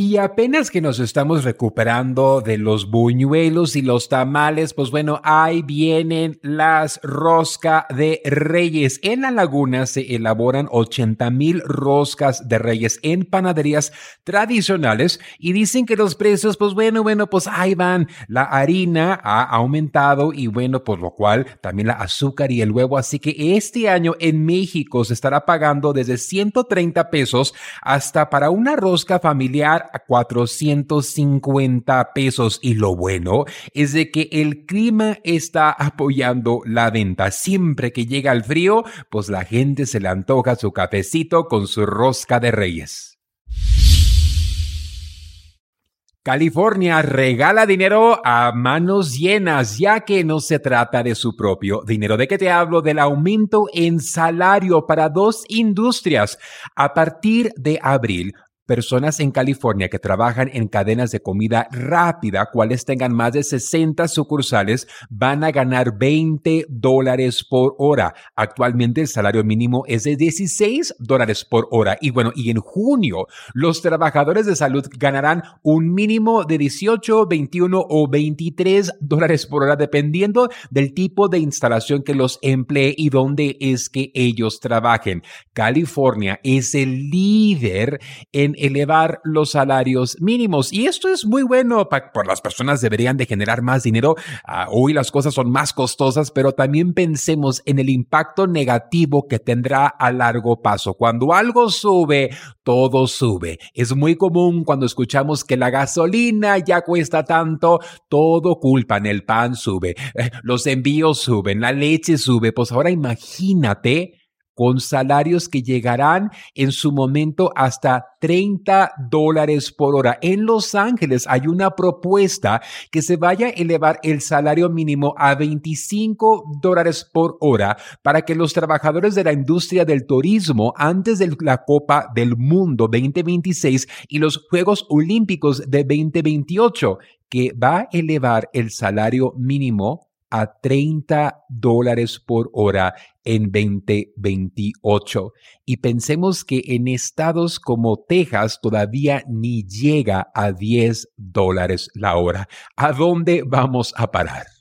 Y apenas que nos estamos recuperando de los buñuelos y los tamales, pues bueno, ahí vienen las rosca de reyes. En la laguna se elaboran 80 mil roscas de reyes en panaderías tradicionales y dicen que los precios, pues bueno, bueno, pues ahí van. La harina ha aumentado y bueno, por lo cual también la azúcar y el huevo. Así que este año en México se estará pagando desde 130 pesos hasta para una rosca familiar a 450 pesos. Y lo bueno es de que el clima está apoyando la venta. Siempre que llega el frío, pues la gente se le antoja su cafecito con su rosca de reyes. California regala dinero a manos llenas, ya que no se trata de su propio dinero. ¿De qué te hablo? Del aumento en salario para dos industrias. A partir de abril, personas en California que trabajan en cadenas de comida rápida, cuales tengan más de 60 sucursales, van a ganar 20 dólares por hora. Actualmente el salario mínimo es de 16 dólares por hora. Y bueno, y en junio los trabajadores de salud ganarán un mínimo de 18, 21 o 23 dólares por hora, dependiendo del tipo de instalación que los emplee y dónde es que ellos trabajen. California es el líder en elevar los salarios mínimos. Y esto es muy bueno, por las personas deberían de generar más dinero. Ah, hoy las cosas son más costosas, pero también pensemos en el impacto negativo que tendrá a largo paso. Cuando algo sube, todo sube. Es muy común cuando escuchamos que la gasolina ya cuesta tanto, todo culpan, el pan sube, eh, los envíos suben, la leche sube. Pues ahora imagínate con salarios que llegarán en su momento hasta 30 dólares por hora. En Los Ángeles hay una propuesta que se vaya a elevar el salario mínimo a 25 dólares por hora para que los trabajadores de la industria del turismo antes de la Copa del Mundo 2026 y los Juegos Olímpicos de 2028 que va a elevar el salario mínimo a 30 dólares por hora en 2028. Y pensemos que en estados como Texas todavía ni llega a 10 dólares la hora. ¿A dónde vamos a parar?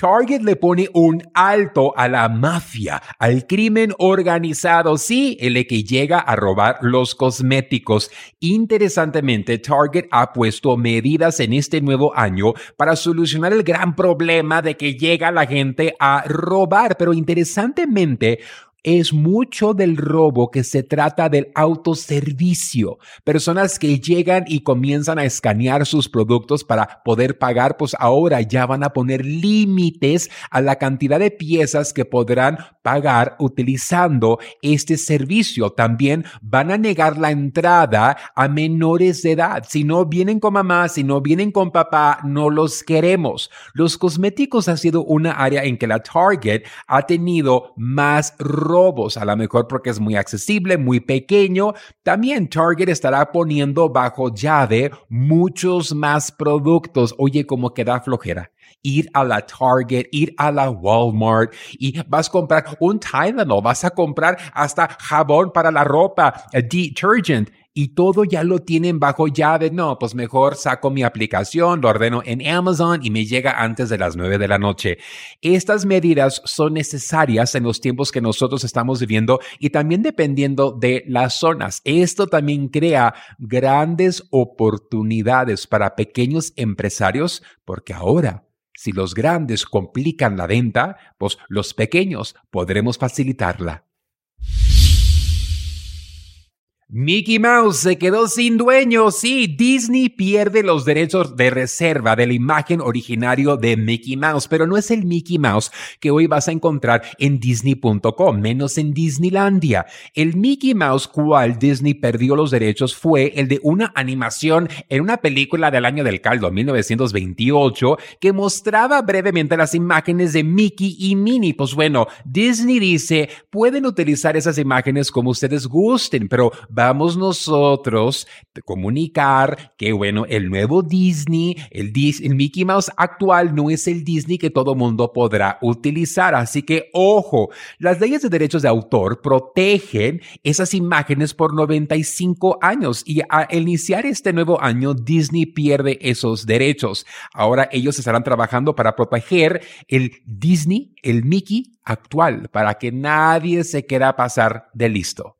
Target le pone un alto a la mafia, al crimen organizado, sí, el que llega a robar los cosméticos. Interesantemente, Target ha puesto medidas en este nuevo año para solucionar el gran problema de que llega la gente a robar, pero interesantemente, es mucho del robo que se trata del autoservicio. Personas que llegan y comienzan a escanear sus productos para poder pagar, pues ahora ya van a poner límites a la cantidad de piezas que podrán pagar utilizando este servicio. También van a negar la entrada a menores de edad. Si no vienen con mamá, si no vienen con papá, no los queremos. Los cosméticos ha sido una área en que la Target ha tenido más robo robos, a lo mejor porque es muy accesible, muy pequeño. También Target estará poniendo bajo llave muchos más productos. Oye, como que da flojera ir a la Target, ir a la Walmart y vas a comprar un Tylenol, vas a comprar hasta jabón para la ropa, detergent y todo ya lo tienen bajo llave. No, pues mejor saco mi aplicación, lo ordeno en Amazon y me llega antes de las 9 de la noche. Estas medidas son necesarias en los tiempos que nosotros estamos viviendo y también dependiendo de las zonas. Esto también crea grandes oportunidades para pequeños empresarios porque ahora si los grandes complican la venta, pues los pequeños podremos facilitarla. Mickey Mouse se quedó sin dueño. Sí, Disney pierde los derechos de reserva de la imagen originario de Mickey Mouse, pero no es el Mickey Mouse que hoy vas a encontrar en disney.com, menos en Disneylandia. El Mickey Mouse cual Disney perdió los derechos fue el de una animación en una película del año del caldo, 1928, que mostraba brevemente las imágenes de Mickey y Minnie. Pues bueno, Disney dice, pueden utilizar esas imágenes como ustedes gusten, pero vamos nosotros comunicar que, bueno, el nuevo Disney, el, el Mickey Mouse actual no es el Disney que todo mundo podrá utilizar. Así que, ojo, las leyes de derechos de autor protegen esas imágenes por 95 años y al iniciar este nuevo año, Disney pierde esos derechos. Ahora ellos estarán trabajando para proteger el Disney, el Mickey actual, para que nadie se quiera pasar de listo.